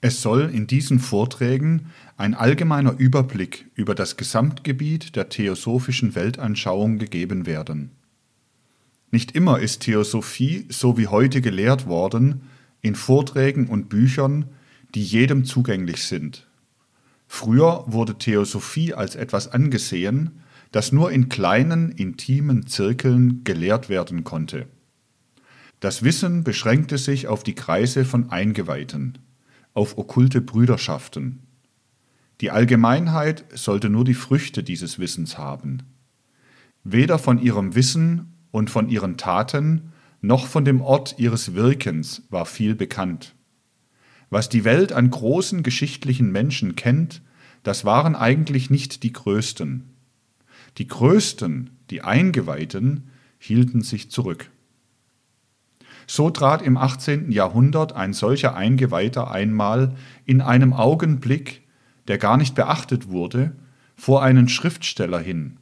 Es soll in diesen Vorträgen ein allgemeiner Überblick über das Gesamtgebiet der theosophischen Weltanschauung gegeben werden. Nicht immer ist Theosophie so wie heute gelehrt worden, in Vorträgen und Büchern, die jedem zugänglich sind. Früher wurde Theosophie als etwas angesehen, das nur in kleinen, intimen Zirkeln gelehrt werden konnte. Das Wissen beschränkte sich auf die Kreise von Eingeweihten, auf okkulte Brüderschaften. Die Allgemeinheit sollte nur die Früchte dieses Wissens haben. Weder von ihrem Wissen und von ihren Taten noch von dem Ort ihres Wirkens war viel bekannt. Was die Welt an großen geschichtlichen Menschen kennt, das waren eigentlich nicht die Größten. Die Größten, die Eingeweihten, hielten sich zurück. So trat im 18. Jahrhundert ein solcher Eingeweihter einmal in einem Augenblick, der gar nicht beachtet wurde, vor einen Schriftsteller hin,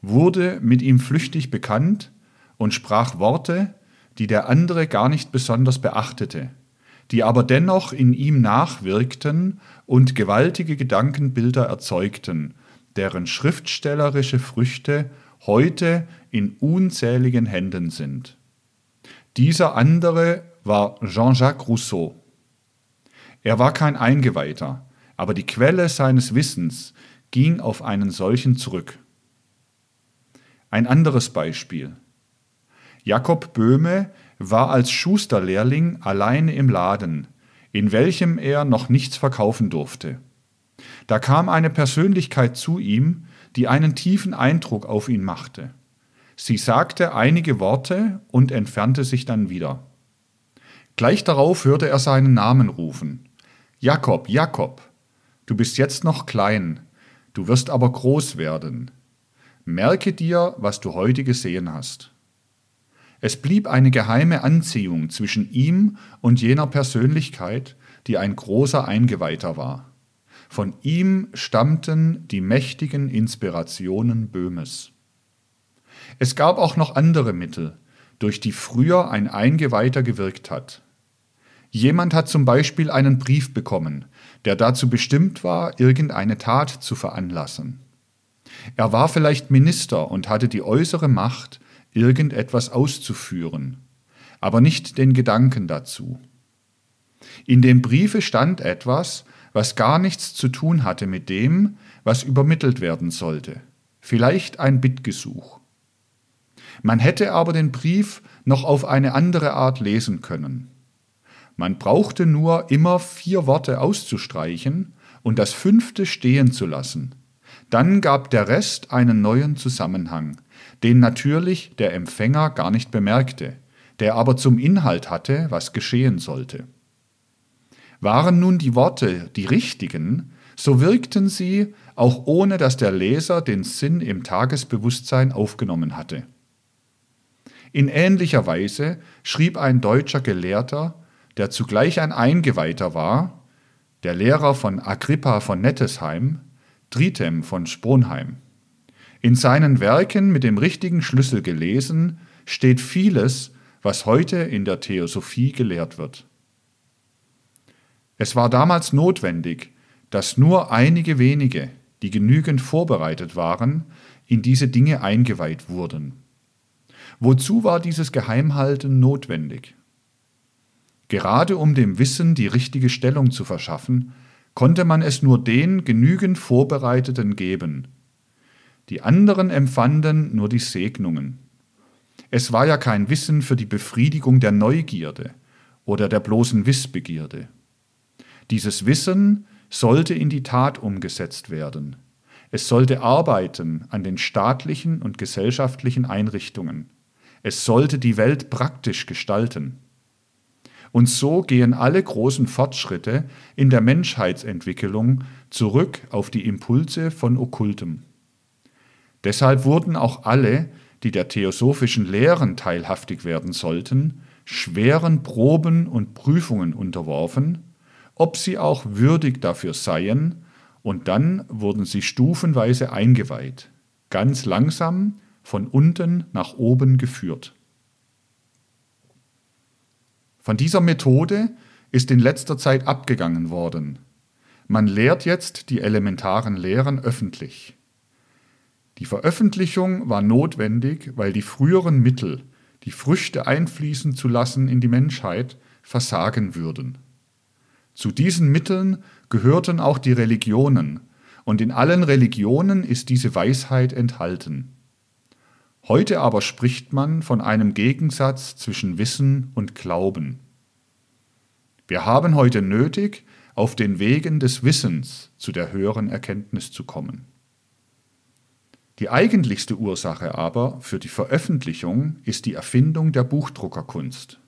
wurde mit ihm flüchtig bekannt und sprach Worte, die der andere gar nicht besonders beachtete, die aber dennoch in ihm nachwirkten und gewaltige Gedankenbilder erzeugten, deren schriftstellerische Früchte heute in unzähligen Händen sind. Dieser andere war Jean-Jacques Rousseau. Er war kein Eingeweihter, aber die Quelle seines Wissens ging auf einen solchen zurück. Ein anderes Beispiel. Jakob Böhme war als Schusterlehrling alleine im Laden, in welchem er noch nichts verkaufen durfte. Da kam eine Persönlichkeit zu ihm, die einen tiefen Eindruck auf ihn machte. Sie sagte einige Worte und entfernte sich dann wieder. Gleich darauf hörte er seinen Namen rufen. Jakob, Jakob, du bist jetzt noch klein, du wirst aber groß werden. Merke dir, was du heute gesehen hast. Es blieb eine geheime Anziehung zwischen ihm und jener Persönlichkeit, die ein großer Eingeweihter war. Von ihm stammten die mächtigen Inspirationen Böhmes. Es gab auch noch andere Mittel, durch die früher ein Eingeweihter gewirkt hat. Jemand hat zum Beispiel einen Brief bekommen, der dazu bestimmt war, irgendeine Tat zu veranlassen. Er war vielleicht Minister und hatte die äußere Macht, irgendetwas auszuführen, aber nicht den Gedanken dazu. In dem Briefe stand etwas, was gar nichts zu tun hatte mit dem, was übermittelt werden sollte, vielleicht ein Bittgesuch. Man hätte aber den Brief noch auf eine andere Art lesen können. Man brauchte nur immer vier Worte auszustreichen und das fünfte stehen zu lassen. Dann gab der Rest einen neuen Zusammenhang, den natürlich der Empfänger gar nicht bemerkte, der aber zum Inhalt hatte, was geschehen sollte. Waren nun die Worte die richtigen, so wirkten sie, auch ohne dass der Leser den Sinn im Tagesbewusstsein aufgenommen hatte. In ähnlicher Weise schrieb ein deutscher Gelehrter, der zugleich ein Eingeweihter war, der Lehrer von Agrippa von Nettesheim, Tritem von Sponheim. In seinen Werken mit dem richtigen Schlüssel gelesen steht vieles, was heute in der Theosophie gelehrt wird. Es war damals notwendig, dass nur einige wenige, die genügend vorbereitet waren, in diese Dinge eingeweiht wurden. Wozu war dieses Geheimhalten notwendig? Gerade um dem Wissen die richtige Stellung zu verschaffen, konnte man es nur den genügend Vorbereiteten geben, die anderen empfanden nur die Segnungen. Es war ja kein Wissen für die Befriedigung der Neugierde oder der bloßen Wissbegierde. Dieses Wissen sollte in die Tat umgesetzt werden. Es sollte arbeiten an den staatlichen und gesellschaftlichen Einrichtungen. Es sollte die Welt praktisch gestalten. Und so gehen alle großen Fortschritte in der Menschheitsentwicklung zurück auf die Impulse von Okkultem. Deshalb wurden auch alle, die der theosophischen Lehren teilhaftig werden sollten, schweren Proben und Prüfungen unterworfen, ob sie auch würdig dafür seien, und dann wurden sie stufenweise eingeweiht, ganz langsam von unten nach oben geführt. Von dieser Methode ist in letzter Zeit abgegangen worden. Man lehrt jetzt die elementaren Lehren öffentlich. Die Veröffentlichung war notwendig, weil die früheren Mittel, die Früchte einfließen zu lassen in die Menschheit, versagen würden. Zu diesen Mitteln gehörten auch die Religionen, und in allen Religionen ist diese Weisheit enthalten. Heute aber spricht man von einem Gegensatz zwischen Wissen und Glauben. Wir haben heute nötig, auf den Wegen des Wissens zu der höheren Erkenntnis zu kommen. Die eigentlichste Ursache aber für die Veröffentlichung ist die Erfindung der Buchdruckerkunst.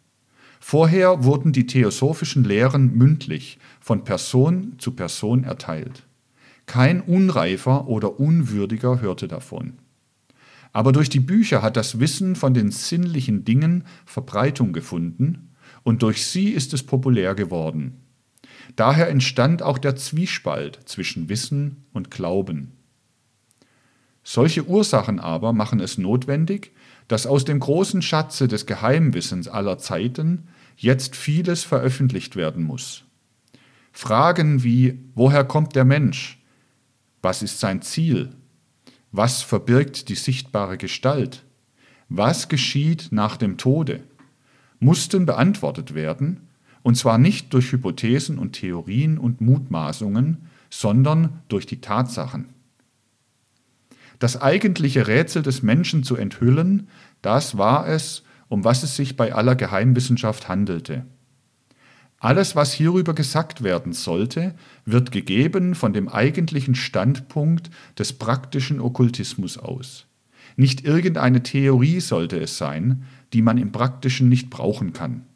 Vorher wurden die theosophischen Lehren mündlich von Person zu Person erteilt. Kein Unreifer oder Unwürdiger hörte davon. Aber durch die Bücher hat das Wissen von den sinnlichen Dingen Verbreitung gefunden und durch sie ist es populär geworden. Daher entstand auch der Zwiespalt zwischen Wissen und Glauben. Solche Ursachen aber machen es notwendig, dass aus dem großen Schatze des Geheimwissens aller Zeiten jetzt vieles veröffentlicht werden muss. Fragen wie woher kommt der Mensch? Was ist sein Ziel? Was verbirgt die sichtbare Gestalt? Was geschieht nach dem Tode? mussten beantwortet werden, und zwar nicht durch Hypothesen und Theorien und Mutmaßungen, sondern durch die Tatsachen. Das eigentliche Rätsel des Menschen zu enthüllen, das war es, um was es sich bei aller Geheimwissenschaft handelte. Alles, was hierüber gesagt werden sollte, wird gegeben von dem eigentlichen Standpunkt des praktischen Okkultismus aus. Nicht irgendeine Theorie sollte es sein, die man im Praktischen nicht brauchen kann.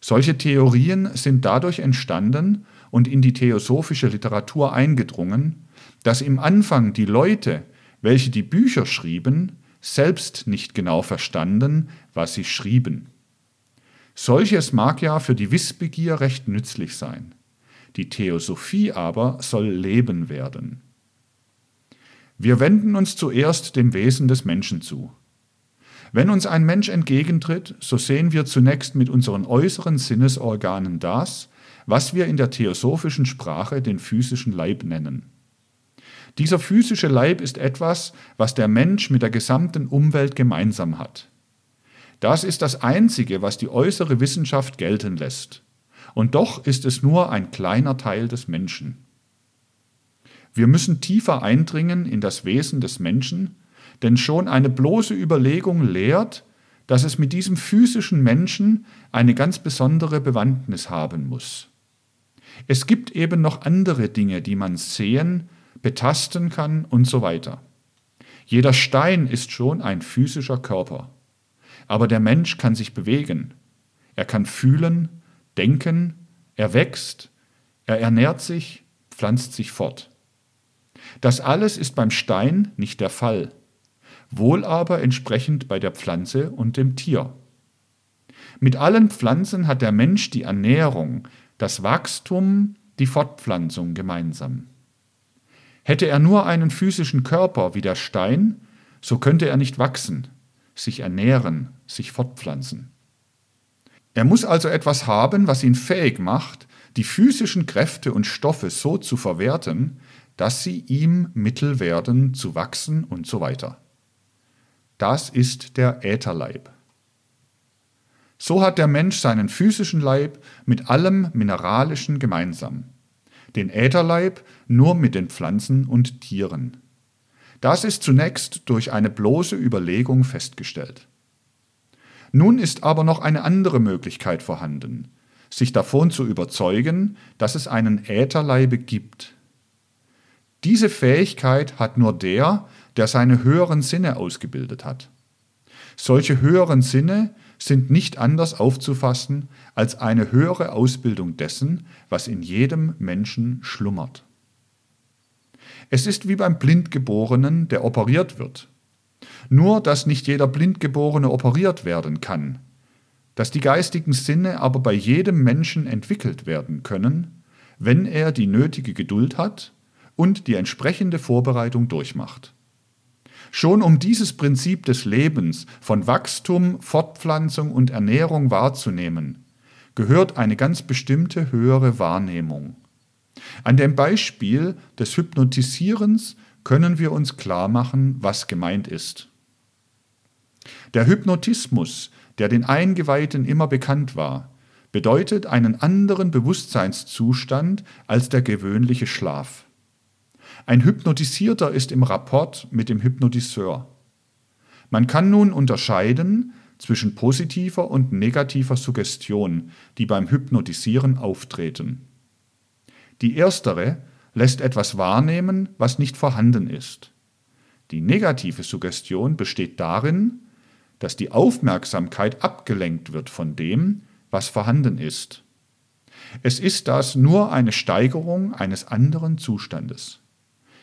Solche Theorien sind dadurch entstanden und in die theosophische Literatur eingedrungen, dass im Anfang die Leute, welche die Bücher schrieben, selbst nicht genau verstanden, was sie schrieben. Solches mag ja für die Wissbegier recht nützlich sein. Die Theosophie aber soll Leben werden. Wir wenden uns zuerst dem Wesen des Menschen zu. Wenn uns ein Mensch entgegentritt, so sehen wir zunächst mit unseren äußeren Sinnesorganen das, was wir in der theosophischen Sprache den physischen Leib nennen. Dieser physische Leib ist etwas, was der Mensch mit der gesamten Umwelt gemeinsam hat. Das ist das Einzige, was die äußere Wissenschaft gelten lässt. Und doch ist es nur ein kleiner Teil des Menschen. Wir müssen tiefer eindringen in das Wesen des Menschen, denn schon eine bloße Überlegung lehrt, dass es mit diesem physischen Menschen eine ganz besondere Bewandtnis haben muss. Es gibt eben noch andere Dinge, die man sehen, betasten kann und so weiter. Jeder Stein ist schon ein physischer Körper. Aber der Mensch kann sich bewegen. Er kann fühlen, denken, er wächst, er ernährt sich, pflanzt sich fort. Das alles ist beim Stein nicht der Fall wohl aber entsprechend bei der Pflanze und dem Tier. Mit allen Pflanzen hat der Mensch die Ernährung, das Wachstum, die Fortpflanzung gemeinsam. Hätte er nur einen physischen Körper wie der Stein, so könnte er nicht wachsen, sich ernähren, sich fortpflanzen. Er muss also etwas haben, was ihn fähig macht, die physischen Kräfte und Stoffe so zu verwerten, dass sie ihm Mittel werden zu wachsen und so weiter. Das ist der Ätherleib. So hat der Mensch seinen physischen Leib mit allem Mineralischen gemeinsam, den Ätherleib nur mit den Pflanzen und Tieren. Das ist zunächst durch eine bloße Überlegung festgestellt. Nun ist aber noch eine andere Möglichkeit vorhanden, sich davon zu überzeugen, dass es einen Ätherleibe gibt. Diese Fähigkeit hat nur der, der seine höheren Sinne ausgebildet hat. Solche höheren Sinne sind nicht anders aufzufassen als eine höhere Ausbildung dessen, was in jedem Menschen schlummert. Es ist wie beim Blindgeborenen, der operiert wird. Nur, dass nicht jeder Blindgeborene operiert werden kann, dass die geistigen Sinne aber bei jedem Menschen entwickelt werden können, wenn er die nötige Geduld hat und die entsprechende Vorbereitung durchmacht. Schon um dieses Prinzip des Lebens von Wachstum, Fortpflanzung und Ernährung wahrzunehmen, gehört eine ganz bestimmte höhere Wahrnehmung. An dem Beispiel des Hypnotisierens können wir uns klar machen, was gemeint ist. Der Hypnotismus, der den Eingeweihten immer bekannt war, bedeutet einen anderen Bewusstseinszustand als der gewöhnliche Schlaf. Ein Hypnotisierter ist im Rapport mit dem Hypnotiseur. Man kann nun unterscheiden zwischen positiver und negativer Suggestion, die beim Hypnotisieren auftreten. Die erstere lässt etwas wahrnehmen, was nicht vorhanden ist. Die negative Suggestion besteht darin, dass die Aufmerksamkeit abgelenkt wird von dem, was vorhanden ist. Es ist das nur eine Steigerung eines anderen Zustandes.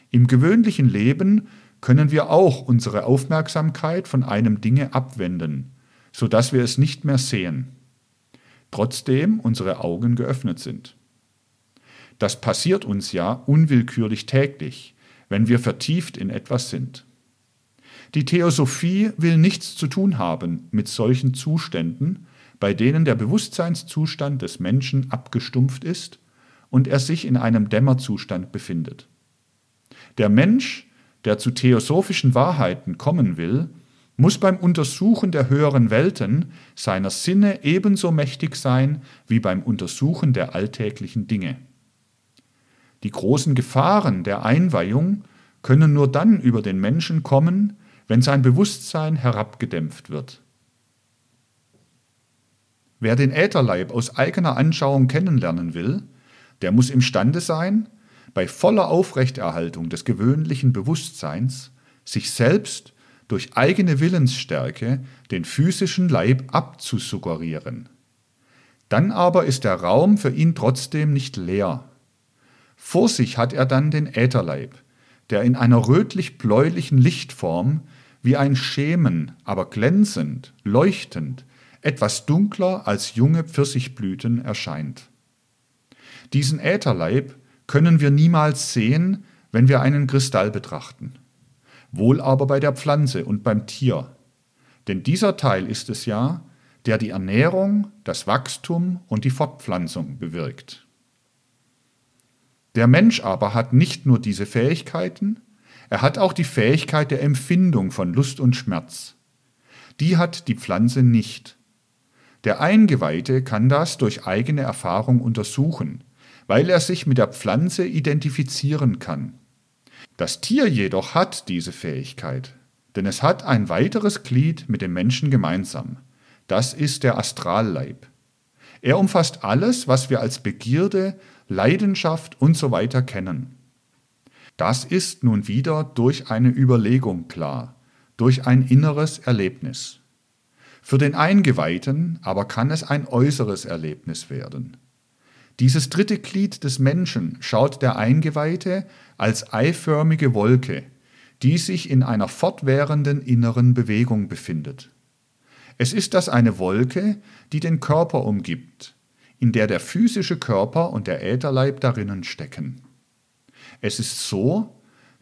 Im gewöhnlichen Leben können wir auch unsere Aufmerksamkeit von einem Dinge abwenden, so dass wir es nicht mehr sehen, trotzdem unsere Augen geöffnet sind. Das passiert uns ja unwillkürlich täglich, wenn wir vertieft in etwas sind. Die Theosophie will nichts zu tun haben mit solchen Zuständen, bei denen der Bewusstseinszustand des Menschen abgestumpft ist und er sich in einem Dämmerzustand befindet. Der Mensch, der zu theosophischen Wahrheiten kommen will, muss beim Untersuchen der höheren Welten seiner Sinne ebenso mächtig sein wie beim Untersuchen der alltäglichen Dinge. Die großen Gefahren der Einweihung können nur dann über den Menschen kommen, wenn sein Bewusstsein herabgedämpft wird. Wer den Ätherleib aus eigener Anschauung kennenlernen will, der muss imstande sein, bei voller Aufrechterhaltung des gewöhnlichen Bewusstseins sich selbst durch eigene Willensstärke den physischen Leib abzusuggerieren. Dann aber ist der Raum für ihn trotzdem nicht leer. Vor sich hat er dann den Ätherleib, der in einer rötlich-bläulichen Lichtform wie ein Schemen, aber glänzend, leuchtend, etwas dunkler als junge Pfirsichblüten erscheint. Diesen Ätherleib können wir niemals sehen, wenn wir einen Kristall betrachten. Wohl aber bei der Pflanze und beim Tier. Denn dieser Teil ist es ja, der die Ernährung, das Wachstum und die Fortpflanzung bewirkt. Der Mensch aber hat nicht nur diese Fähigkeiten, er hat auch die Fähigkeit der Empfindung von Lust und Schmerz. Die hat die Pflanze nicht. Der Eingeweihte kann das durch eigene Erfahrung untersuchen, weil er sich mit der Pflanze identifizieren kann. Das Tier jedoch hat diese Fähigkeit, denn es hat ein weiteres Glied mit dem Menschen gemeinsam. Das ist der Astralleib. Er umfasst alles, was wir als Begierde, Leidenschaft usw. So kennen. Das ist nun wieder durch eine Überlegung klar, durch ein inneres Erlebnis. Für den Eingeweihten aber kann es ein äußeres Erlebnis werden. Dieses dritte Glied des Menschen schaut der Eingeweihte als eiförmige Wolke, die sich in einer fortwährenden inneren Bewegung befindet. Es ist das eine Wolke, die den Körper umgibt, in der der physische Körper und der Ätherleib darinnen stecken. Es ist so,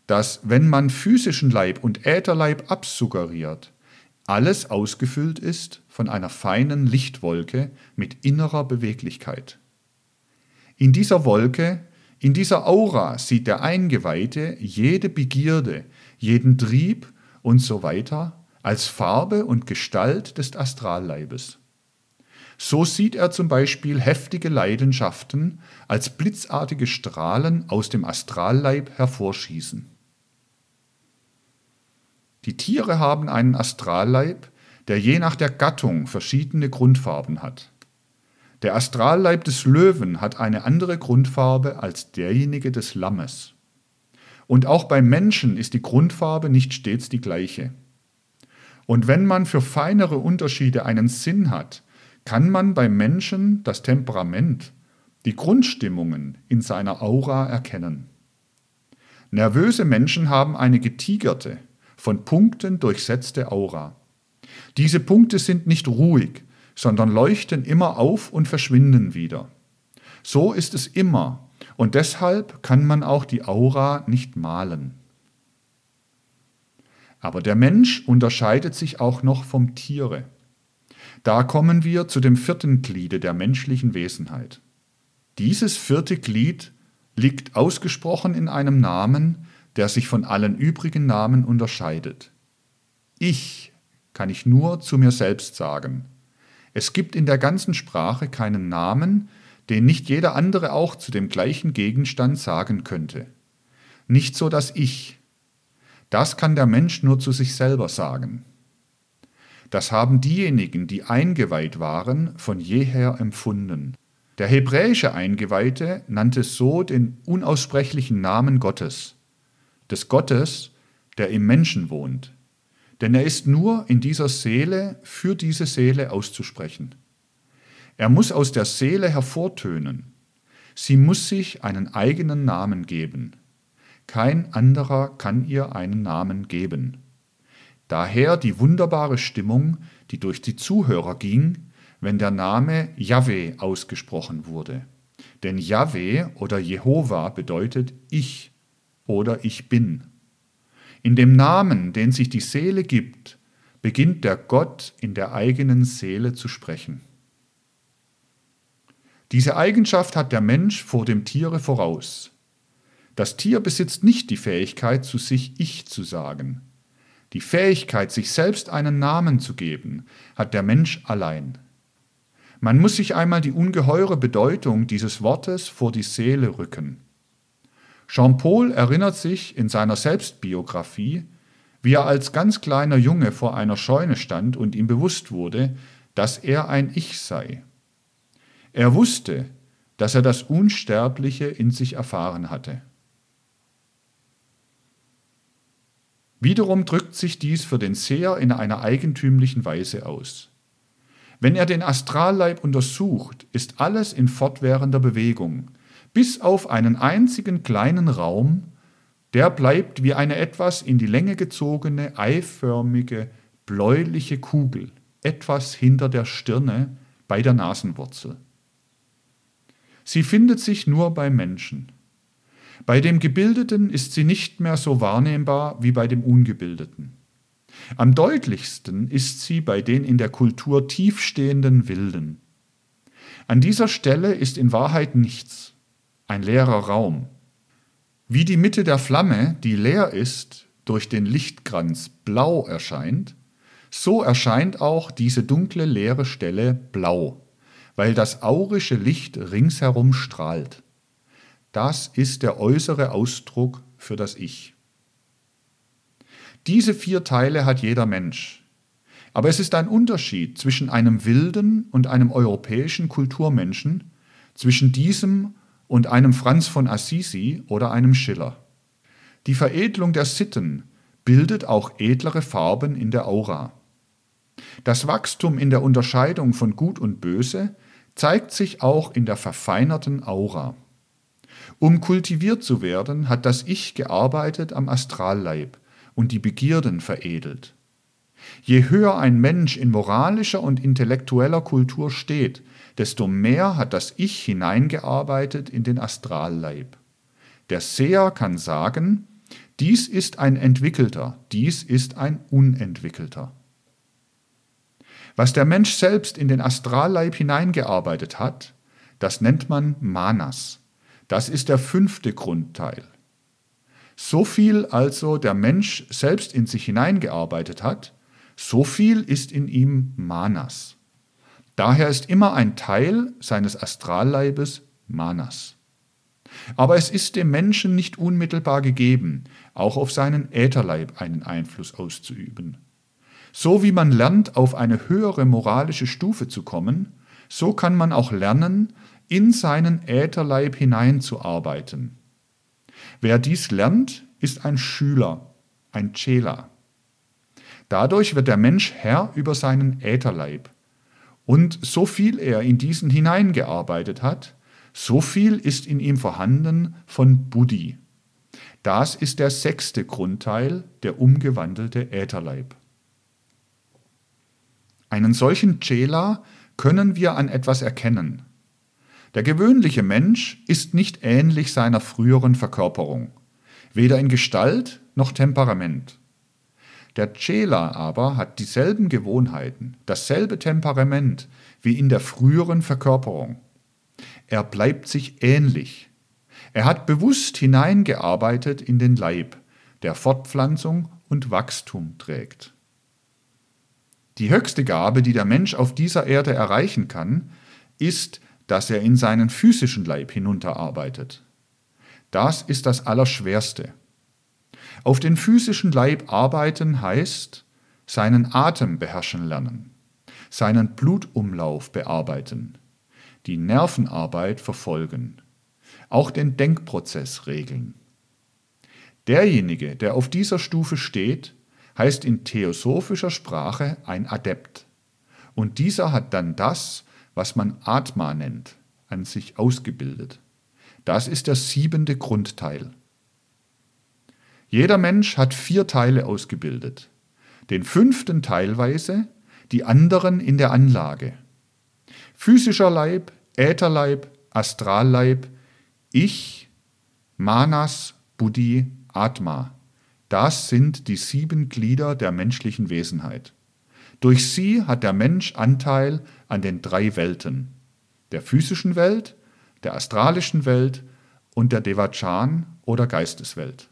dass wenn man physischen Leib und Ätherleib absuggeriert, alles ausgefüllt ist von einer feinen Lichtwolke mit innerer Beweglichkeit. In dieser Wolke, in dieser Aura sieht der Eingeweihte jede Begierde, jeden Trieb und so weiter als Farbe und Gestalt des Astralleibes. So sieht er zum Beispiel heftige Leidenschaften als blitzartige Strahlen aus dem Astralleib hervorschießen. Die Tiere haben einen Astralleib, der je nach der Gattung verschiedene Grundfarben hat. Der Astralleib des Löwen hat eine andere Grundfarbe als derjenige des Lammes. Und auch beim Menschen ist die Grundfarbe nicht stets die gleiche. Und wenn man für feinere Unterschiede einen Sinn hat, kann man beim Menschen das Temperament, die Grundstimmungen in seiner Aura erkennen. Nervöse Menschen haben eine getigerte, von Punkten durchsetzte Aura. Diese Punkte sind nicht ruhig, sondern leuchten immer auf und verschwinden wieder. So ist es immer, und deshalb kann man auch die Aura nicht malen. Aber der Mensch unterscheidet sich auch noch vom Tiere. Da kommen wir zu dem vierten Gliede der menschlichen Wesenheit. Dieses vierte Glied liegt ausgesprochen in einem Namen, der sich von allen übrigen Namen unterscheidet. Ich kann ich nur zu mir selbst sagen. Es gibt in der ganzen Sprache keinen Namen, den nicht jeder andere auch zu dem gleichen Gegenstand sagen könnte. Nicht so das Ich. Das kann der Mensch nur zu sich selber sagen. Das haben diejenigen, die eingeweiht waren, von jeher empfunden. Der hebräische Eingeweihte nannte so den unaussprechlichen Namen Gottes, des Gottes, der im Menschen wohnt. Denn er ist nur in dieser Seele für diese Seele auszusprechen. Er muss aus der Seele hervortönen. Sie muss sich einen eigenen Namen geben. Kein anderer kann ihr einen Namen geben. Daher die wunderbare Stimmung, die durch die Zuhörer ging, wenn der Name Yahweh ausgesprochen wurde. Denn Yahweh oder Jehova bedeutet ich oder ich bin. In dem Namen, den sich die Seele gibt, beginnt der Gott in der eigenen Seele zu sprechen. Diese Eigenschaft hat der Mensch vor dem Tiere voraus. Das Tier besitzt nicht die Fähigkeit, zu sich Ich zu sagen. Die Fähigkeit, sich selbst einen Namen zu geben, hat der Mensch allein. Man muss sich einmal die ungeheure Bedeutung dieses Wortes vor die Seele rücken. Jean Paul erinnert sich in seiner Selbstbiografie, wie er als ganz kleiner Junge vor einer Scheune stand und ihm bewusst wurde, dass er ein Ich sei. Er wusste, dass er das Unsterbliche in sich erfahren hatte. Wiederum drückt sich dies für den Seher in einer eigentümlichen Weise aus. Wenn er den Astralleib untersucht, ist alles in fortwährender Bewegung, bis auf einen einzigen kleinen Raum, der bleibt wie eine etwas in die Länge gezogene, eiförmige, bläuliche Kugel, etwas hinter der Stirne bei der Nasenwurzel. Sie findet sich nur beim Menschen. Bei dem Gebildeten ist sie nicht mehr so wahrnehmbar wie bei dem Ungebildeten. Am deutlichsten ist sie bei den in der Kultur tiefstehenden Wilden. An dieser Stelle ist in Wahrheit nichts, ein leerer Raum. Wie die Mitte der Flamme, die leer ist, durch den Lichtkranz blau erscheint, so erscheint auch diese dunkle leere Stelle blau, weil das aurische Licht ringsherum strahlt. Das ist der äußere Ausdruck für das Ich. Diese vier Teile hat jeder Mensch. Aber es ist ein Unterschied zwischen einem wilden und einem europäischen Kulturmenschen, zwischen diesem und einem Franz von Assisi oder einem Schiller. Die Veredelung der Sitten bildet auch edlere Farben in der Aura. Das Wachstum in der Unterscheidung von Gut und Böse zeigt sich auch in der verfeinerten Aura. Um kultiviert zu werden, hat das Ich gearbeitet am Astralleib und die Begierden veredelt. Je höher ein Mensch in moralischer und intellektueller Kultur steht, desto mehr hat das Ich hineingearbeitet in den Astralleib. Der Seher kann sagen, dies ist ein Entwickelter, dies ist ein Unentwickelter. Was der Mensch selbst in den Astralleib hineingearbeitet hat, das nennt man Manas. Das ist der fünfte Grundteil. So viel also der Mensch selbst in sich hineingearbeitet hat, so viel ist in ihm Manas. Daher ist immer ein Teil seines Astralleibes Manas. Aber es ist dem Menschen nicht unmittelbar gegeben, auch auf seinen Ätherleib einen Einfluss auszuüben. So wie man lernt, auf eine höhere moralische Stufe zu kommen, so kann man auch lernen, in seinen Ätherleib hineinzuarbeiten. Wer dies lernt, ist ein Schüler, ein Chela. Dadurch wird der Mensch Herr über seinen Ätherleib. Und so viel er in diesen hineingearbeitet hat, so viel ist in ihm vorhanden von Buddhi. Das ist der sechste Grundteil, der umgewandelte Ätherleib. Einen solchen Chela können wir an etwas erkennen. Der gewöhnliche Mensch ist nicht ähnlich seiner früheren Verkörperung, weder in Gestalt noch Temperament. Der Chela aber hat dieselben Gewohnheiten, dasselbe Temperament wie in der früheren Verkörperung. Er bleibt sich ähnlich. Er hat bewusst hineingearbeitet in den Leib, der Fortpflanzung und Wachstum trägt. Die höchste Gabe, die der Mensch auf dieser Erde erreichen kann, ist, dass er in seinen physischen Leib hinunterarbeitet. Das ist das Allerschwerste. Auf den physischen Leib arbeiten heißt, seinen Atem beherrschen lernen, seinen Blutumlauf bearbeiten, die Nervenarbeit verfolgen, auch den Denkprozess regeln. Derjenige, der auf dieser Stufe steht, heißt in theosophischer Sprache ein Adept. Und dieser hat dann das, was man Atma nennt, an sich ausgebildet. Das ist der siebente Grundteil. Jeder Mensch hat vier Teile ausgebildet. Den fünften teilweise, die anderen in der Anlage. Physischer Leib, Ätherleib, Astralleib, Ich, Manas, Buddhi, Atma. Das sind die sieben Glieder der menschlichen Wesenheit. Durch sie hat der Mensch Anteil an den drei Welten, der physischen Welt, der astralischen Welt und der Devachan oder Geisteswelt.